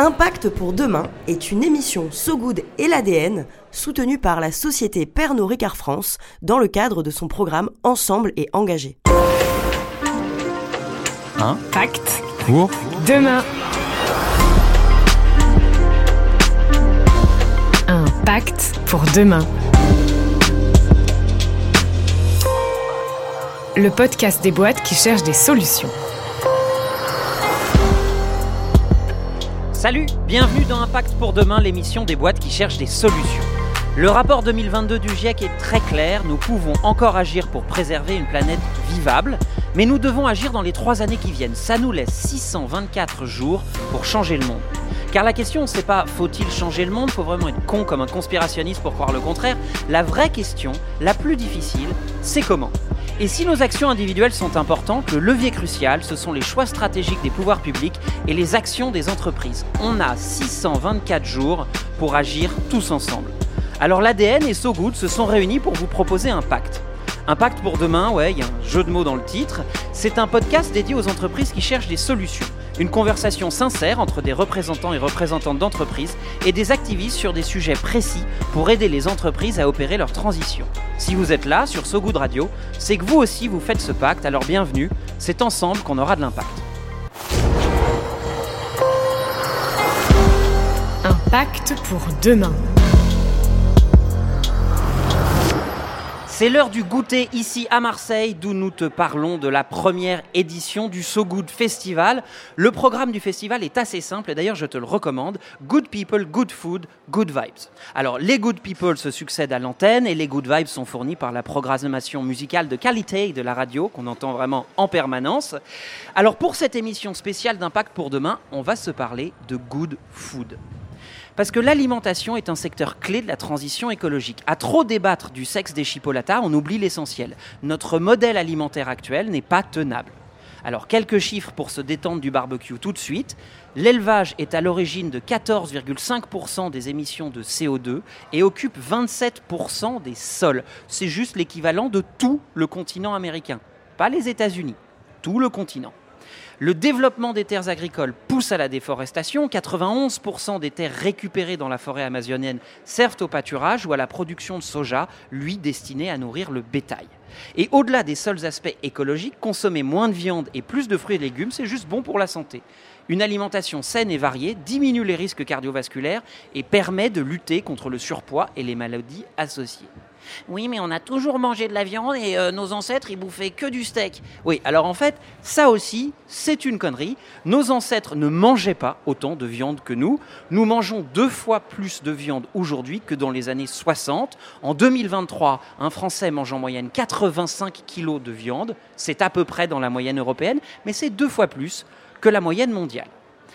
Impact pour demain est une émission So Good et l'ADN soutenue par la société Pernod Ricard France dans le cadre de son programme Ensemble et engagé. Impact pour demain. Un pacte pour demain. Le podcast des boîtes qui cherchent des solutions. Salut, bienvenue dans Impact pour demain, l'émission des boîtes qui cherchent des solutions. Le rapport 2022 du GIEC est très clair, nous pouvons encore agir pour préserver une planète vivable, mais nous devons agir dans les trois années qui viennent. Ça nous laisse 624 jours pour changer le monde. Car la question, c'est pas faut-il changer le monde, faut vraiment être con comme un conspirationniste pour croire le contraire. La vraie question, la plus difficile, c'est comment? Et si nos actions individuelles sont importantes, le levier crucial, ce sont les choix stratégiques des pouvoirs publics et les actions des entreprises. On a 624 jours pour agir tous ensemble. Alors l'ADN et So Good se sont réunis pour vous proposer un pacte. Un pacte pour demain, ouais, il y a un jeu de mots dans le titre. C'est un podcast dédié aux entreprises qui cherchent des solutions. Une conversation sincère entre des représentants et représentantes d'entreprises et des activistes sur des sujets précis pour aider les entreprises à opérer leur transition. Si vous êtes là sur So Good Radio, c'est que vous aussi vous faites ce pacte, alors bienvenue, c'est ensemble qu'on aura de l'impact. Un pacte pour demain. C'est l'heure du goûter ici à Marseille, d'où nous te parlons de la première édition du So Good Festival. Le programme du festival est assez simple et d'ailleurs je te le recommande. Good people, good food, good vibes. Alors les good people se succèdent à l'antenne et les good vibes sont fournis par la programmation musicale de qualité de la radio qu'on entend vraiment en permanence. Alors pour cette émission spéciale d'Impact pour demain, on va se parler de good food. Parce que l'alimentation est un secteur clé de la transition écologique. À trop débattre du sexe des chipolatas, on oublie l'essentiel. Notre modèle alimentaire actuel n'est pas tenable. Alors quelques chiffres pour se détendre du barbecue tout de suite. L'élevage est à l'origine de 14,5% des émissions de CO2 et occupe 27% des sols. C'est juste l'équivalent de tout le continent américain. Pas les États-Unis, tout le continent. Le développement des terres agricoles pousse à la déforestation. 91% des terres récupérées dans la forêt amazonienne servent au pâturage ou à la production de soja, lui destiné à nourrir le bétail. Et au-delà des seuls aspects écologiques, consommer moins de viande et plus de fruits et légumes, c'est juste bon pour la santé. Une alimentation saine et variée diminue les risques cardiovasculaires et permet de lutter contre le surpoids et les maladies associées. Oui, mais on a toujours mangé de la viande et euh, nos ancêtres, ils bouffaient que du steak. Oui, alors en fait, ça aussi, c'est une connerie. Nos ancêtres ne mangeaient pas autant de viande que nous. Nous mangeons deux fois plus de viande aujourd'hui que dans les années 60. En 2023, un Français mange en moyenne 85 kilos de viande. C'est à peu près dans la moyenne européenne, mais c'est deux fois plus que la moyenne mondiale.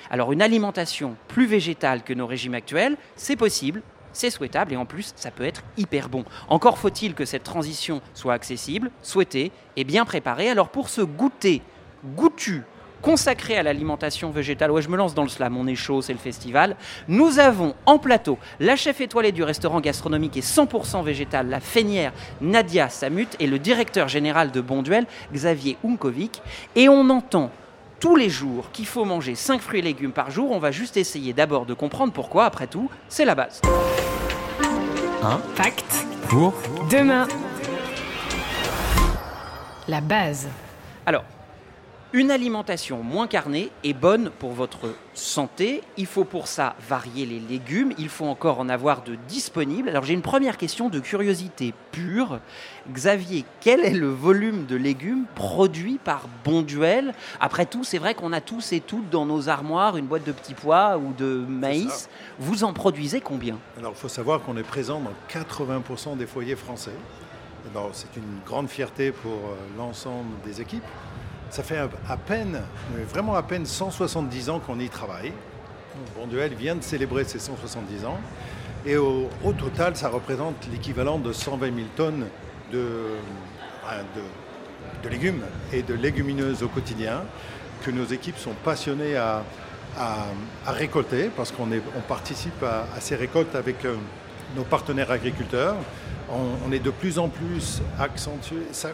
Alors une alimentation plus végétale que nos régimes actuels, c'est possible, c'est souhaitable et en plus ça peut être hyper bon. Encore faut-il que cette transition soit accessible, souhaitée et bien préparée. Alors pour ce goûter goûtu consacré à l'alimentation végétale, ouais je me lance dans le slam, on est chaud, c'est le festival, nous avons en plateau la chef étoilée du restaurant gastronomique et 100% végétal, la feignière Nadia Samut et le directeur général de Bonduel, Xavier Unkovic, et on entend tous les jours qu'il faut manger 5 fruits et légumes par jour, on va juste essayer d'abord de comprendre pourquoi, après tout, c'est la base. Un Pacte pour demain. La base. Alors, une alimentation moins carnée est bonne pour votre santé. Il faut pour ça varier les légumes. Il faut encore en avoir de disponibles. Alors j'ai une première question de curiosité pure. Xavier, quel est le volume de légumes produit par Bonduel? Après tout, c'est vrai qu'on a tous et toutes dans nos armoires une boîte de petits pois ou de maïs. Vous en produisez combien? Alors, il faut savoir qu'on est présent dans 80% des foyers français. C'est une grande fierté pour euh, l'ensemble des équipes. Ça fait à peine, vraiment à peine 170 ans qu'on y travaille. Bonduel vient de célébrer ses 170 ans. Et au, total, ça représente l'équivalent de 120 000 tonnes de, légumes et de légumineuses au quotidien que nos équipes sont passionnées à, récolter parce qu'on participe à, à ces récoltes avec euh, nos partenaires agriculteurs.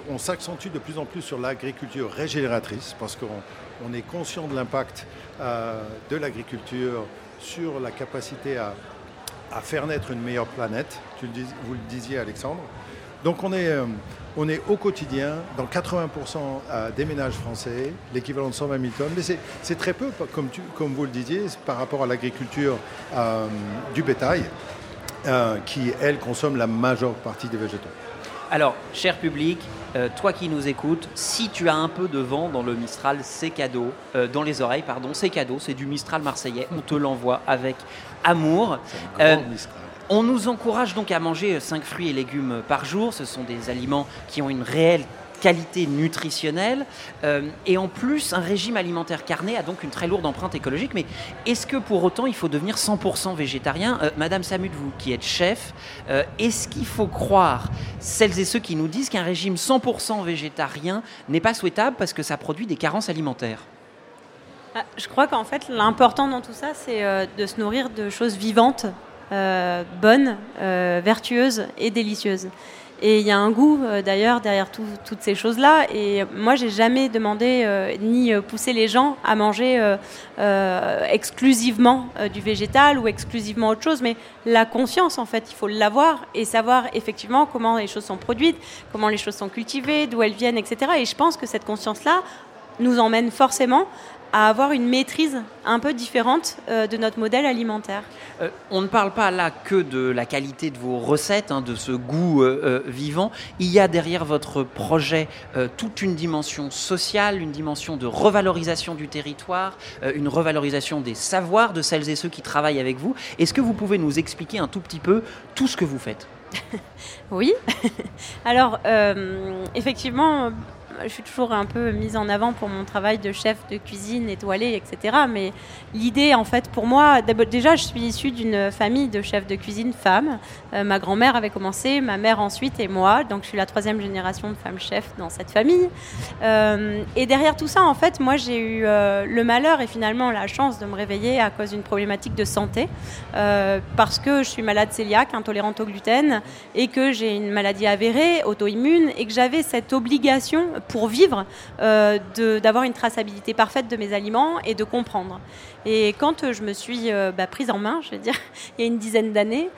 On, s'accentue de plus en plus sur l'agriculture régénératrice parce qu'on on est conscient de l'impact euh, de l'agriculture sur la capacité à, faire naître une meilleure planète. Vous le disiez, Alexandre. Donc on est, euh, au quotidien dans 80% à des ménages français, l'équivalent de 120 000 tonnes. Mais c'est- très peu, comme, vous le disiez, par rapport à l'agriculture euh, du bétail, euh, qui, elle, consomme la majeure partie des végétaux. Alors, cher public, euh, toi qui nous écoutes, si tu as un peu de vent dans le Mistral, c'est cadeau. Euh, dans les oreilles, pardon, c'est cadeau. C'est du Mistral marseillais. On te l'envoie avec amour. Grand Mistral. On nous encourage donc à manger 5 fruits et légumes par jour. Ce sont des aliments qui ont une réelle qualité nutritionnelle. Euh, et en plus, un régime alimentaire carné a donc une très lourde empreinte écologique. Mais est-ce que pour autant il faut devenir 100% végétarien? Euh, Madame Samut, vous qui êtes chef, euh, est-ce qu'il faut croire celles et ceux qui nous disent qu'un régime 100% végétarien n'est pas souhaitable parce que ça produit des carences alimentaires? Ah, Je crois qu'en fait, l'important dans tout ça, c'est de se nourrir de choses vivantes, bonnes, vertueuses et délicieuses. Et il y a un goût euh, d'ailleurs derrière tout- toutes ces choses-là. Et moi, j'ai jamais demandé euh, ni euh, poussé les gens à manger exclusivement du végétal ou exclusivement autre chose. Mais la conscience, en fait, il faut l'avoir et savoir effectivement comment les choses sont produites, comment les choses sont cultivées, d'où elles viennent, etc. Et je pense que cette conscience-là nous emmène forcément à avoir une maîtrise un peu différente euh, de notre modèle alimentaire. Euh, on ne parle pas là que de la qualité de vos recettes, hein, de ce goût euh, vivant. Il y a derrière votre projet toute une dimension sociale, une dimension de revalorisation du territoire, une revalorisation des savoirs de celles et ceux qui travaillent avec vous. Est-ce que vous pouvez nous expliquer un tout petit peu tout ce que vous faites? Oui. Alors, effectivement, je suis toujours un peu mise en avant pour mon travail de chef de cuisine étoilé, etc. Mais l'idée, en fait, pour moi, déjà, je suis issue d'une famille de chefs de cuisine femmes. Euh, ma grand-mère avait commencé, ma mère ensuite et moi. Donc, je suis la troisième génération de femmes chefs dans cette famille. Euh, et derrière tout ça, en fait, moi, j'ai eu euh, le malheur et finalement la chance de me réveiller à cause d'une problématique de santé. Parce que je suis malade cœliaque, intolérante au gluten, et que j'ai une maladie avérée, auto-immune, et que j'avais cette obligation pour vivre euh, d'avoir une traçabilité parfaite de mes aliments et de comprendre. Et quand euh, je me suis euh, bah, prise en main, je vais dire, il y a une dizaine d'années,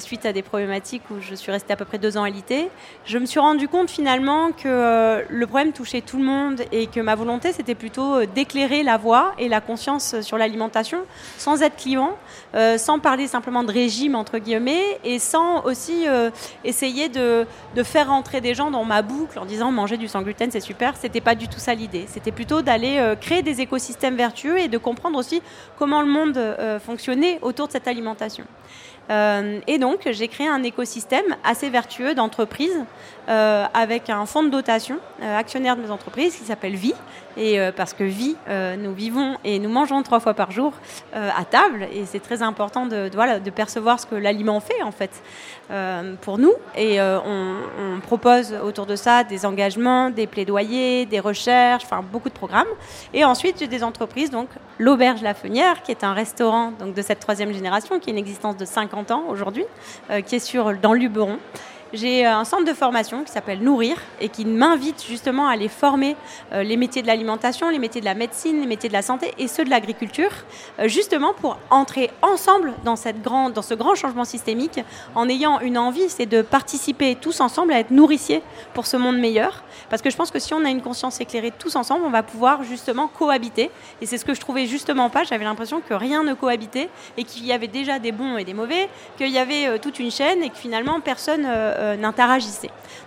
suite à des problématiques où je suis restée à peu près deux ans alitée, je me suis rendu compte finalement que le problème touchait tout le monde et que ma volonté c'était plutôt d'éclairer la voie et la conscience sur l'alimentation sans être clivant, euh, sans parler simplement de régime entre guillemets et sans aussi essayer de, de faire rentrer des gens dans ma boucle en disant manger du sans c'est super. C'était pas du tout ça l'idée. C'était plutôt d'aller euh, créer des écosystèmes vertueux et de comprendre aussi comment le monde euh, fonctionnait autour de cette alimentation. Euh, et donc, j'ai créé un écosystème assez vertueux d'entreprises euh, avec un fonds de dotation euh, actionnaire de mes entreprises qui s'appelle Vie. Et euh, parce que Vie, nous vivons et nous mangeons trois fois par jour à table. Et c'est très important de, voilà, de percevoir ce que l'aliment fait, en fait, pour nous. Et on, propose autour de ça des engagements, des plaidoyers, des recherches, enfin beaucoup de programmes. Et ensuite, j'ai des entreprises, donc l'Auberge La Fenière, qui est un restaurant donc, de cette troisième génération, qui a une existence de 50 ans aujourd'hui, qui est sur, dans Luberon. J'ai un centre de formation qui s'appelle Nourrir et qui m'invite justement à aller former euh, les métiers de l'alimentation, les métiers de la médecine, les métiers de la santé et ceux de l'agriculture, euh, justement pour entrer ensemble dans, cette grand, dans ce grand changement systémique en ayant une envie, c'est de participer tous ensemble à être nourriciers pour ce monde meilleur. Parce que je pense que si on a une conscience éclairée tous ensemble, on va pouvoir justement cohabiter. Et c'est ce que je trouvais justement pas. J'avais l'impression que rien ne cohabitait et qu'il y avait déjà des bons et des mauvais, qu'il y avait euh, toute une chaîne et que finalement personne euh, euh.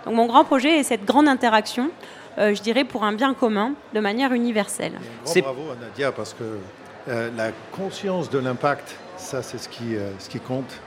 Donc mon grand projet est cette grande interaction, euh, je dirais, pour un bien commun, de manière universelle. C'est- bravo à Nadia parce que euh, la conscience de l'impact, ça c'est ce qui, euh, ce qui compte.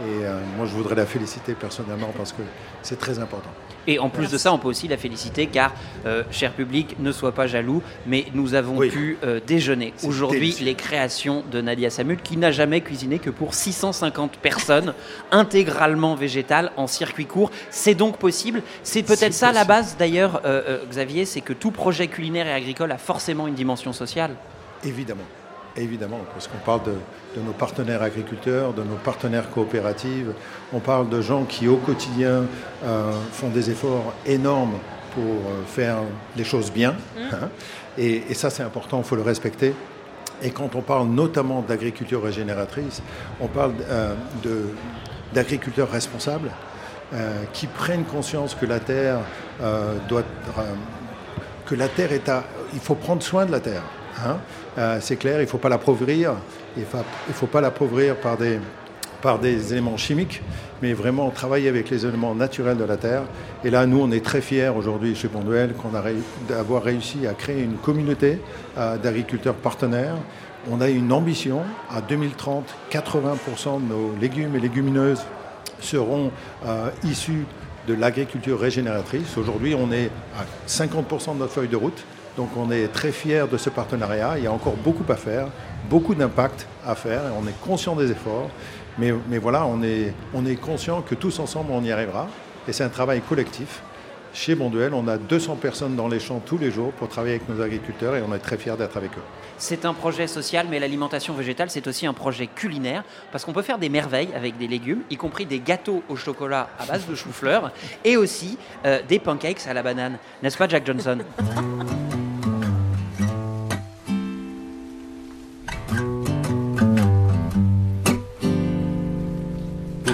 Et euh, moi je voudrais la féliciter personnellement parce que c'est très important. Et en plus de ça, on peut aussi la féliciter car, euh, cher public, ne sois pas jaloux, mais nous avons Oui. pu euh, déjeuner aujourd'hui les créations de Nadia Samut qui n'a jamais cuisiné que pour 650 personnes, intégralement végétales, en circuit court. C'est donc possible. C'est peut-être ça la base d'ailleurs, euh, Xavier, c'est que tout projet culinaire et agricole a forcément une dimension sociale. Évidemment, évidemment, parce qu'on parle de, de nos partenaires agriculteurs, de nos partenaires coopératives, on parle de gens qui au quotidien euh, font des efforts énormes pour euh, faire les choses bien. hein. et, et ça c'est important, il faut le respecter. Et quand on parle notamment d'agriculture régénératrice, on parle euh, d'agriculteurs responsables euh, qui prennent conscience que la terre euh, doit que la terre est à il faut prendre soin de la terre. hein. Euh, c'est clair, il ne faut pas l'appauvrir. Il ne faut, pas l'appauvrir par des éléments chimiques, mais vraiment travailler avec les éléments naturels de la terre. Et là, nous, on est très fiers aujourd'hui chez Bonduel qu'on a d'avoir réussi à créer une communauté euh, d'agriculteurs partenaires. On a une ambition, à 2030, 80% de nos légumes et légumineuses seront euh, issus de l'agriculture régénératrice. Aujourd'hui, on est à 50% de notre feuille de route. Donc on est très fiers de ce partenariat. Il y a encore beaucoup à faire, beaucoup d'impact à faire. et On est conscient des efforts. Mais, mais voilà, on est, on est conscient que tous ensemble, on y arrivera. Et c'est un travail collectif. Chez Bonduel, on a 200 personnes dans les champs tous les jours pour travailler avec nos agriculteurs et on est très fiers d'être avec eux. C'est un projet social, mais l'alimentation végétale, c'est aussi un projet culinaire, parce qu'on peut faire des merveilles avec des légumes, y compris des gâteaux au chocolat à base de chou-fleur, et aussi euh, des pancakes à la banane. N'est-ce pas, Jack Johnson?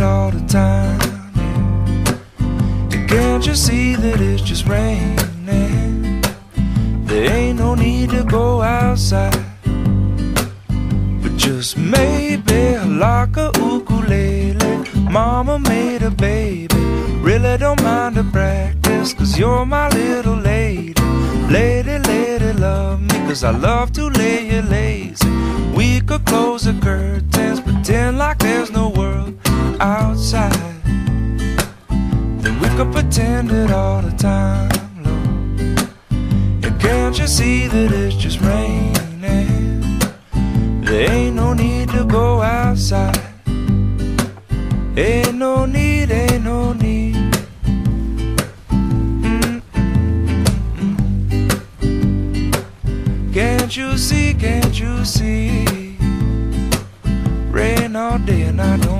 it all the time. Can't you see that it's just raining? There ain't no need to go outside. But just maybe like a ukulele. Mama made a baby. Really don't mind the practice, cause you're my little lady. Lady, lady, love me, cause I love to lay you lazy. We could close the curtains, could pretend it all the time, Lord. And can't you see that it's just raining? There ain't no need to go outside. Ain't no need, ain't no need. Can't you see, can't you see? Rain all day and I don't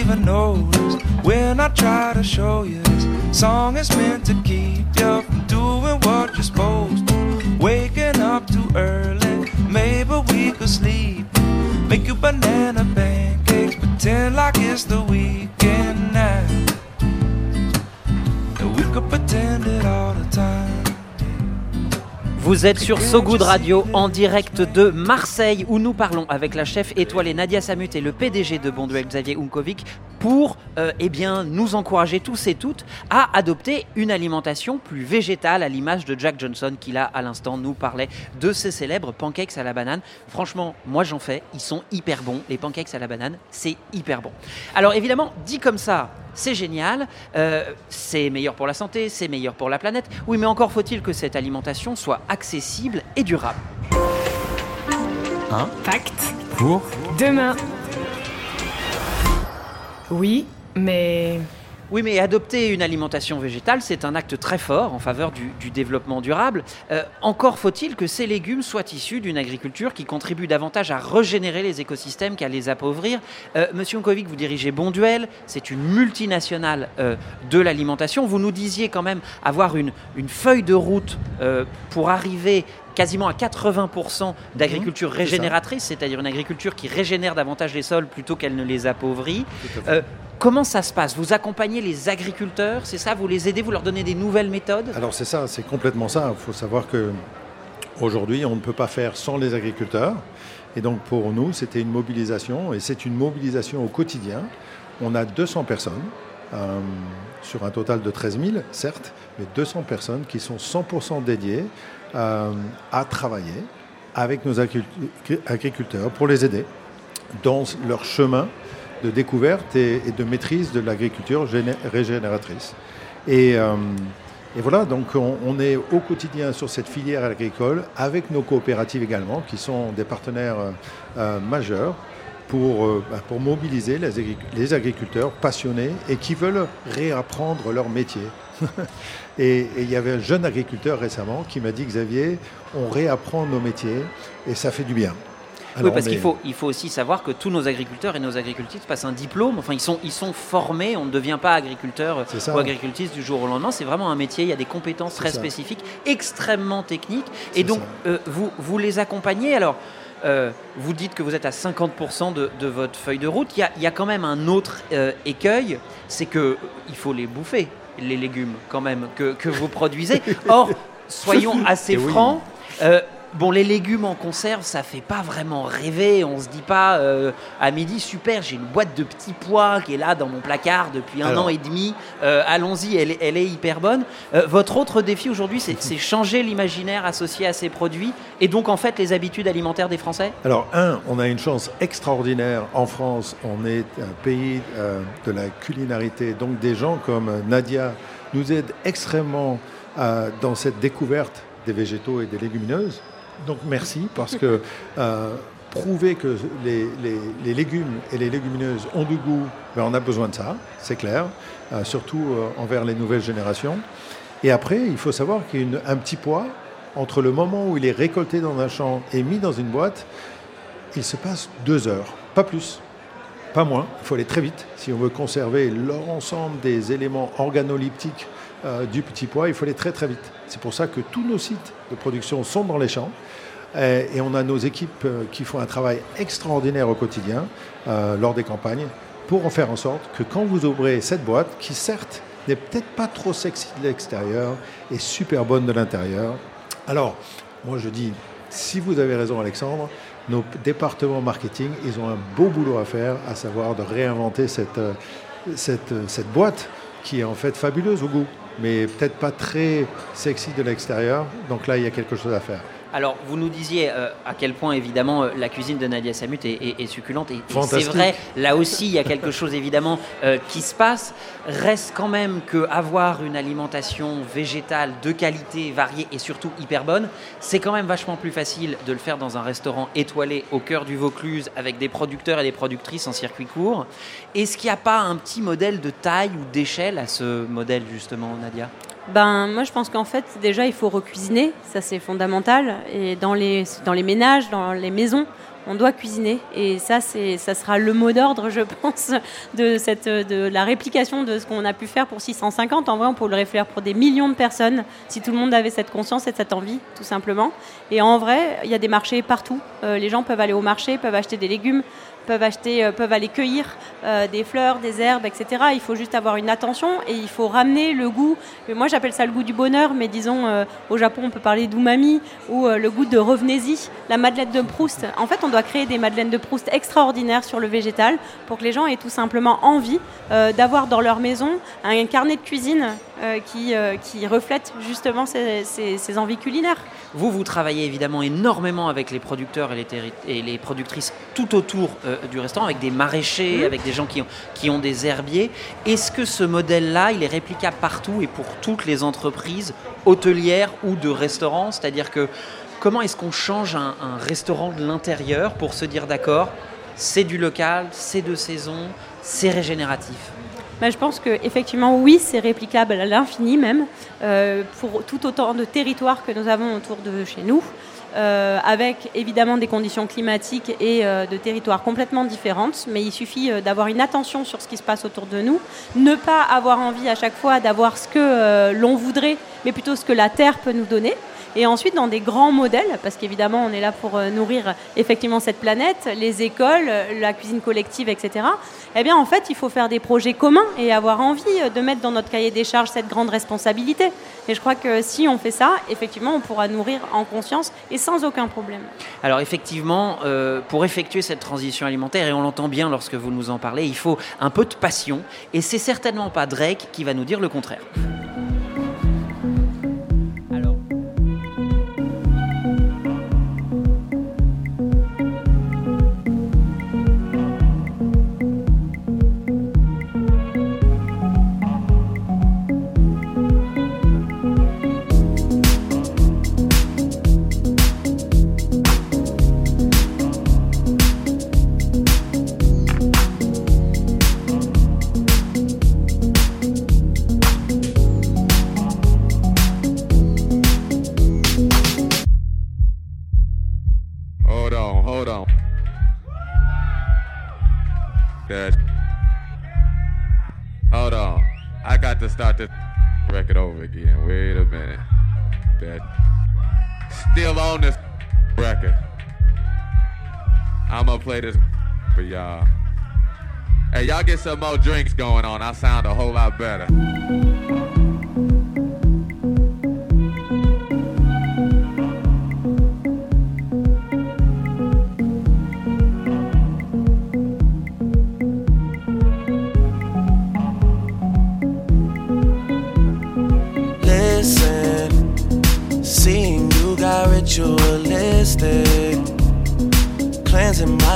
even notice when I try to show you this song is meant to keep you from doing what you're supposed to. Waking up too early, maybe we could sleep. Make you banana pancakes, pretend like it's the weekend Vous êtes sur So Good Radio en direct de Marseille où nous parlons avec la chef étoilée Nadia Samut et le PDG de Bonduel Xavier Unkovic pour euh, eh nous encourager tous et toutes à adopter une alimentation plus végétale à l'image de Jack Johnson qui là à l'instant nous parlait de ses célèbres pancakes à la banane. Franchement, moi j'en fais, ils sont hyper bons. Les pancakes à la banane, c'est hyper bon. Alors évidemment, dit comme ça, c'est génial, euh, c'est meilleur pour la santé, c'est meilleur pour la planète. Oui, mais encore faut-il que cette alimentation soit accessible et durable. Pacte Pour? Demain. Oui, mais Oui, mais adopter une alimentation végétale, c'est un acte très fort en faveur du, développement durable. Euh, encore faut-il que ces légumes soient issus d'une agriculture qui contribue davantage à régénérer les écosystèmes qu'à les appauvrir. Euh, Monsieur Nkovic, vous dirigez Bonduel, c'est une multinationale euh, de l'alimentation. Vous nous disiez quand même avoir une, une feuille de route pour arriver quasiment à 80% d'agriculture ça. régénératrice, c'est-à-dire une agriculture qui régénère davantage les sols plutôt qu'elle ne les appauvrit. Euh, comment ça se passe? Vous accompagnez les agriculteurs, c'est ça? Vous les aidez, vous leur donnez des nouvelles méthodes? Alors c'est ça, c'est complètement ça. Il faut savoir que aujourd'hui, on ne peut pas faire sans les agriculteurs. Et donc pour nous, c'était une mobilisation, et c'est une mobilisation au quotidien. On a 200 personnes, euh, sur un total de 13 000, certes, mais 200 personnes qui sont 100% dédiées à travailler avec nos agricu- agriculteurs pour les aider dans leur chemin de découverte et, de maîtrise de l'agriculture géné- régénératrice. Et, euh, et voilà, donc on, est au quotidien sur cette filière agricole avec nos coopératives également, qui sont des partenaires euh, euh, majeurs pour, euh, bah, pour mobiliser les, agric- les agriculteurs passionnés et qui veulent réapprendre leur métier. et il y avait un jeune agriculteur récemment qui m'a dit, Xavier, on réapprend nos métiers et ça fait du bien. Oui, parce qu'il faut, il faut aussi savoir que tous nos agriculteurs et nos agricultrices passent un diplôme. Enfin, ils sont, ils sont formés. On ne devient pas agriculteur ça. ou agricultrice du jour au lendemain. C'est vraiment un métier. Il y a des compétences très ça. spécifiques, extrêmement techniques. Et donc, euh, vous, vous les accompagnez. Alors, euh, vous dites que vous êtes à 50% de, de votre feuille de route. Il y a, il y a quand même un autre euh, écueil, c'est que euh, il faut les bouffer, les légumes, quand même, que, que vous produisez. Or, soyons assez oui. francs. euh, Bon, les légumes en conserve, ça fait pas vraiment rêver. On se dit pas euh, à midi, super, j'ai une boîte de petits pois qui est là dans mon placard depuis un Alors. an et demi. Euh, Allons-y, elle, est- elle est hyper bonne. Euh, votre autre défi aujourd'hui, c'est changer l'imaginaire associé à ces produits et donc en fait les habitudes alimentaires des Français? Alors, un, on a une chance extraordinaire en France. On est un pays de la culinarité. Donc, des gens comme Nadia nous aident extrêmement dans cette découverte des végétaux et des légumineuses. Donc, merci parce que euh, prouver que les, légumes et les légumineuses ont du goût, ben, on a besoin de ça, c'est clair, euh, surtout euh, envers les nouvelles générations. Et après, il faut savoir qu'il y a un petit pois entre le moment où il est récolté dans un champ et mis dans une boîte, il se passe deux heures, pas plus, pas moins. Il faut aller très vite si on veut conserver l'ensemble des éléments organoleptiques euh, du petit pois. Il faut aller très très vite. C'est pour ça que tous nos sites de production sont dans les champs. Et on a nos équipes euh, qui font un travail extraordinaire au quotidien euh, lors des campagnes pour en faire en sorte que quand vous ouvrez cette boîte, qui certes n'est peut-être pas trop sexy de l'extérieur, est super bonne de l'intérieur. Alors, moi je dis, si vous avez raison Alexandre, nos départements marketing, ils ont un beau boulot à faire, à savoir de réinventer cette boîte qui est en fait fabuleuse au goût, mais peut-être pas très sexy de l'extérieur. Donc là, il y a quelque chose à faire. Alors, vous nous disiez euh, à quel point, évidemment, euh, la cuisine de Nadia Samut est, est- est succulente. Et, et c'est vrai, là aussi, il y a quelque chose, évidemment, euh, qui se passe. Reste quand même qu'avoir une alimentation végétale de qualité, variée et surtout hyper bonne, c'est quand même vachement plus facile de le faire dans un restaurant étoilé au cœur du Vaucluse avec des producteurs et des productrices en circuit court. Est-ce qu'il n'y a pas un petit modèle de taille ou d'échelle à ce modèle, justement, Nadia? Ben, moi, je pense qu'en fait, déjà, il faut recuisiner. Ça, c'est fondamental. Et dans les, dans les ménages, dans les maisons, on doit cuisiner. Et ça, c'est, ça sera le mot d'ordre, je pense, de, cette, de la réplication de ce qu'on a pu faire pour 650. En vrai, on peut le réfléchir pour des millions de personnes si tout le monde avait cette conscience et cette envie, tout simplement. Et en vrai, il y a des marchés partout. Euh, les gens peuvent aller au marché, peuvent acheter des légumes, peuvent acheter, euh, peuvent aller cueillir euh, des fleurs, des herbes, etc. Il faut juste avoir une attention et il faut ramener le goût. Moi, j'appelle ça le goût du bonheur, mais disons euh, au Japon, on peut parler d'umami ou le goût de revenez-y, la madeleine de Proust. En fait, on doit créer des madeleines de Proust extraordinaires sur le végétal pour que les gens aient tout simplement envie d'avoir dans leur maison un carnet de cuisine qui, reflète justement ces envies culinaires. Vous, vous travaillez évidemment énormément avec les producteurs et les, terri- et les productrices tout autour euh, du restaurant, avec des maraîchers, avec des gens qui ont, qui ont des herbiers. Est-ce que ce modèle-là, il est réplicable partout et pour toutes les entreprises hôtelières ou de restaurants? C'est-à-dire que comment est-ce qu'on change un, un restaurant de l'intérieur pour se dire d'accord, c'est du local, c'est de saison, c'est régénératif? Bah, je pense que effectivement, oui, c'est réplicable à l'infini même, euh, pour tout autant de territoires que nous avons autour de chez nous. euh, avec évidemment des conditions climatiques et euh, de territoires complètement différentes, mais il suffit d'avoir une attention sur ce qui se passe autour de nous, ne pas avoir envie à chaque fois d'avoir ce que l'on voudrait, mais plutôt ce que la Terre peut nous donner. Et ensuite, dans des grands modèles, parce qu'évidemment, on est là pour euh, nourrir effectivement cette planète, les écoles, euh, la cuisine collective, etc. Eh bien, en fait, il faut faire des projets communs et avoir envie euh, de mettre dans notre cahier des charges cette grande responsabilité. Et je crois que si on fait ça, effectivement, on pourra nourrir en conscience et sans aucun problème. Alors effectivement, pour effectuer cette transition alimentaire, et on l'entend bien lorsque vous nous en parlez, il faut un peu de passion, et c'est certainement pas Drake qui va nous dire le contraire. That. Hold on. I got to start this record over again. Wait a minute. That. Still on this record. I'm gonna play this for y'all. Hey, y'all get some more drinks going on. I sound a whole lot better.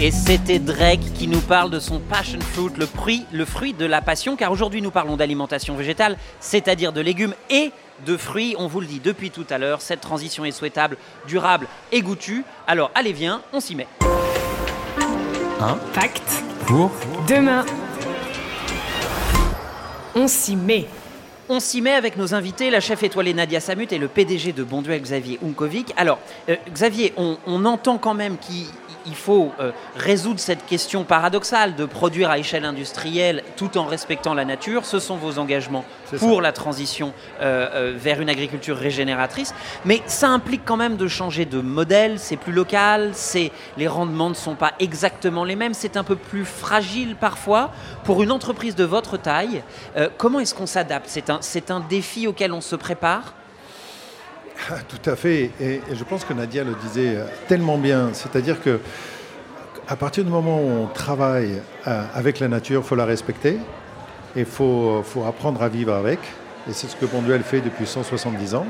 Et c'était Drake qui nous parle de son passion fruit, le fruit, le fruit de la passion, car aujourd'hui nous parlons d'alimentation végétale, c'est-à-dire de légumes et de fruits. On vous le dit depuis tout à l'heure, cette transition est souhaitable, durable et goûtue. Alors allez viens, on s'y met. Pacte. Pour Demain. On s'y met. On s'y met avec nos invités, la chef étoilée Nadia Samut et le PDG de Bonduel Xavier Unkovic. Alors, euh, Xavier, on, on entend quand même qu'il il faut euh, résoudre cette question paradoxale de produire à échelle industrielle tout en respectant la nature. Ce sont vos engagements pour ça. la transition euh, euh, vers une agriculture régénératrice. Mais ça implique quand même de changer de modèle, c'est plus local, les rendements ne sont pas exactement les mêmes, c'est un peu plus fragile parfois. Pour une entreprise de votre taille, euh, comment est-ce qu'on s'adapte? C'est un, un défi auquel on se prépare? Tout à fait. Et, je pense que Nadia le disait euh, tellement bien. C'est-à-dire que à partir du moment où on travaille euh, avec la nature, il faut la respecter et il faut, apprendre à vivre avec. Et c'est ce que Bonduel fait depuis 170 ans.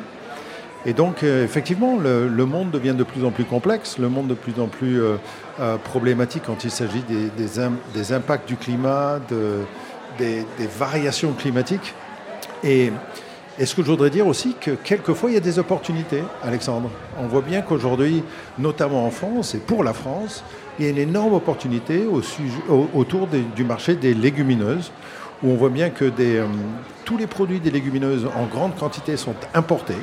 Et donc, euh, effectivement, le, monde devient de plus en plus complexe, le monde de plus en plus problématique quand il s'agit des, des im- des impacts du climat, de- des, des variations climatiques. Et, et ce que je voudrais dire aussi, que quelquefois, il y a des opportunités, Alexandre. On voit bien qu'aujourd'hui, notamment en France et pour la France, il y a une énorme opportunité autour du marché des légumineuses, où on voit bien que euh, tous les produits des légumineuses en grande quantité sont importés.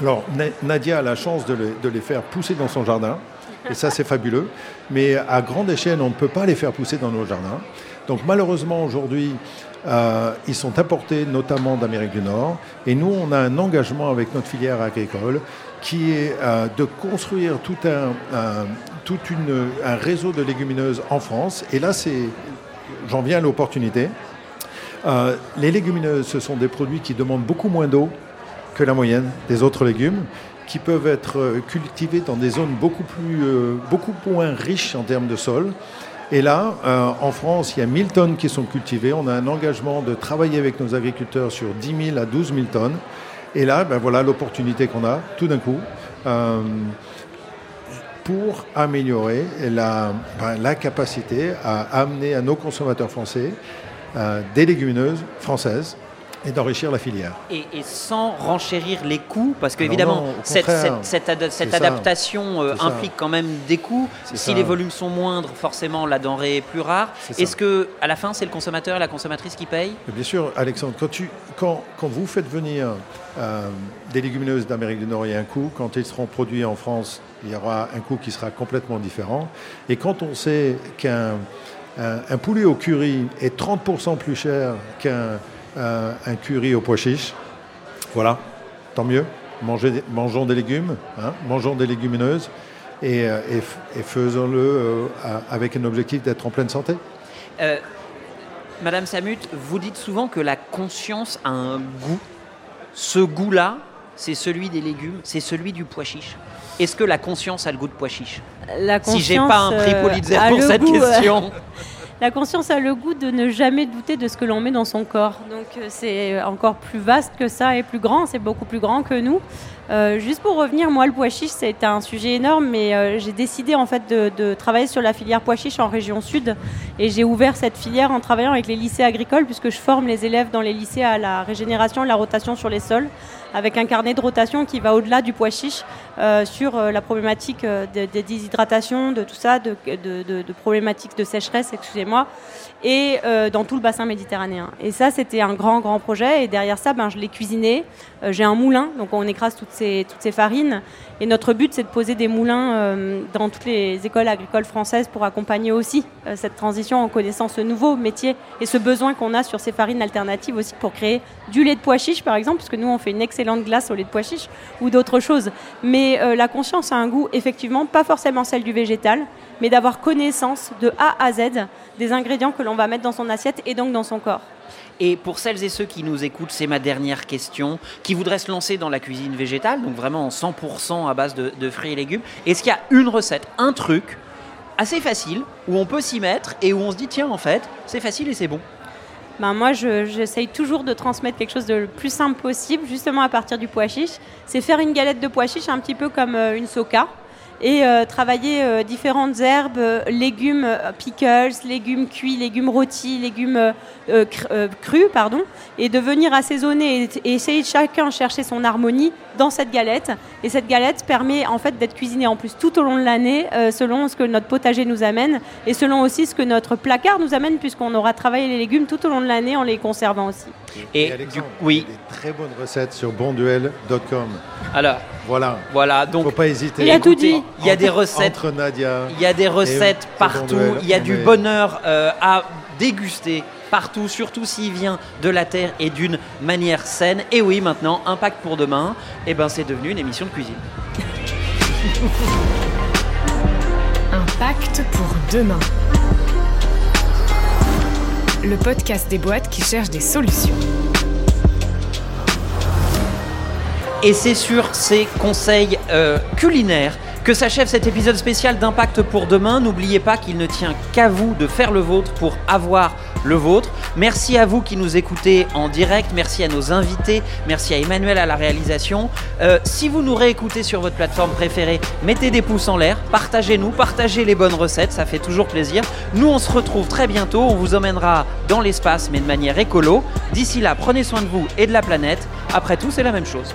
Alors, Na- Nadia a la chance de les faire pousser dans son jardin, et ça, c'est fabuleux. Mais à grande échelle, on ne peut pas les faire pousser dans nos jardins. Donc malheureusement aujourd'hui, euh, ils sont importés notamment d'Amérique du Nord. Et nous, on a un engagement avec notre filière agricole qui est euh, de construire tout un, toute une- un réseau de légumineuses en France. Et là, j'en viens à l'opportunité. Euh, les légumineuses, ce sont des produits qui demandent beaucoup moins d'eau que la moyenne des autres légumes, qui peuvent être euh, cultivés dans des zones beaucoup, plus, euh, beaucoup moins riches en termes de sol. Et là, euh, en France, il y a 1000 tonnes qui sont cultivées. On a un engagement de travailler avec nos agriculteurs sur 10 000 à 12 000 tonnes. Et là, ben voilà l'opportunité qu'on a tout d'un coup euh, pour améliorer la, ben, la capacité à amener à nos consommateurs français euh, des légumineuses françaises et d'enrichir la filière. Et, et sans renchérir les coûts, parce qu'évidemment, au cette, cette, adaptation euh, implique quand même des coûts. Si ça. les volumes sont moindres, forcément, la denrée est plus rare. Est-ce que, à la fin, c'est le consommateur et la consommatrice qui paye Mais Bien sûr, Alexandre, quand, tu, quand, quand vous faites venir euh, des légumineuses d'Amérique du Nord, il y a un coût. Quand ils seront produits en France, il y aura un coût qui sera complètement différent. Et quand on sait qu'un un, un poulet au curry est 30% plus cher qu'un euh, un curry au pois chiche, voilà, tant mieux. Mangez mangeons des légumes, hein, mangeons des légumineuses et, euh, et f- et faisons-le euh, avec un objectif d'être en pleine santé. Euh, Madame Samut, vous dites souvent que la conscience a un goût. Ce goût-là, c'est celui des légumes, c'est celui du pois chiche. Est-ce que la conscience a le goût de pois chiche? La Si j'ai conscience, pas un prix Pulitzer pour cette goût, euh, question. La conscience a le goût de ne jamais douter de ce que l'on met dans son corps. Donc euh, c'est encore plus vaste que ça et plus grand, c'est beaucoup plus grand que nous. Euh, juste pour revenir, moi le pois chiche c'était un sujet énorme, mais euh, j'ai décidé en fait de, travailler sur la filière pois chiche en région sud et j'ai ouvert cette filière en travaillant avec les lycées agricoles puisque je forme les élèves dans les lycées à la régénération, la rotation sur les sols avec un carnet de rotation qui va au-delà du pois chiche euh, sur la problématique de- des déshydratations, de tout ça, de, problématiques de sécheresse, excusez-moi, et dans tout le bassin méditerranéen. Et ça, c'était un grand, grand projet. Et derrière ça, ben, je l'ai cuisiné. J'ai un moulin, donc on écrase toutes toutes ces farines. Et notre but, c'est de poser des moulins euh, dans toutes les écoles agricoles françaises pour accompagner aussi euh, cette transition en connaissant ce nouveau métier et ce besoin qu'on a sur ces farines alternatives aussi pour créer du lait de pois chiche, par exemple, parce que nous, on fait une excellente glace au lait de pois chiche ou d'autres choses. Mais euh, la conscience a un goût, effectivement, pas forcément celle du végétal, mais d'avoir connaissance de A à Z des ingrédients que l'on va mettre dans son assiette et donc dans son corps. Et pour celles et ceux qui nous écoutent, c'est ma dernière question, qui voudraient se lancer dans la cuisine végétale, donc vraiment en 100% à base de, fruits et légumes, est-ce qu'il y a une recette, un truc assez facile, où on peut s'y mettre et où on se dit, tiens, en fait, c'est facile et c'est bon? Ben, moi, je- j'essaye toujours de transmettre quelque chose de le plus simple possible, justement à partir du pois chiche. C'est faire une galette de pois chiche un petit peu comme euh, une soca et euh, travailler euh, différentes herbes, euh, légumes euh, pickles, légumes cuits, légumes rôtis, légumes euh, euh, cr- euh, crus, pardon, et de venir assaisonner et, et essayer de chacun chercher son harmonie dans cette galette. Et cette galette permet en fait d'être cuisinée en plus tout au long de l'année, euh, selon ce que notre potager nous amène et selon aussi ce que notre placard nous amène, puisqu'on aura travaillé les légumes tout au long de l'année en les conservant aussi. Et, du Alexandre, oui, il y a des très bonnes recettes sur bonduel.com. alors, Voilà. voilà, Faut donc pas hésiter. Il a tout écoutez, il y a des recettes Entre Nadia. Il y a des recettes Et- et partout, il y a du est- bonheur euh, à déguster partout, surtout s'il vient de la terre et d'une manière saine. Et oui, maintenant, Impact pour demain, eh ben, c'est devenu une émission de cuisine. Un pacte pour demain. Le podcast des boîtes qui cherchent des solutions. Et c'est sur ces conseils euh, culinaires que s'achève cet épisode spécial d'Impact pour demain. N'oubliez pas qu'il ne tient qu'à vous de faire le vôtre pour avoir le vôtre. Merci à vous qui nous écoutez en direct. Merci à nos invités. Merci à Emmanuel à la réalisation. Euh, si vous nous réécoutez sur votre plateforme préférée, mettez des pouces en l'air, partagez-nous, partagez les bonnes recettes, ça fait toujours plaisir. Nous, on se retrouve très bientôt. On vous emmènera dans l'espace, mais de manière écolo. D'ici là, prenez soin de vous et de la planète. Après tout, c'est la même chose.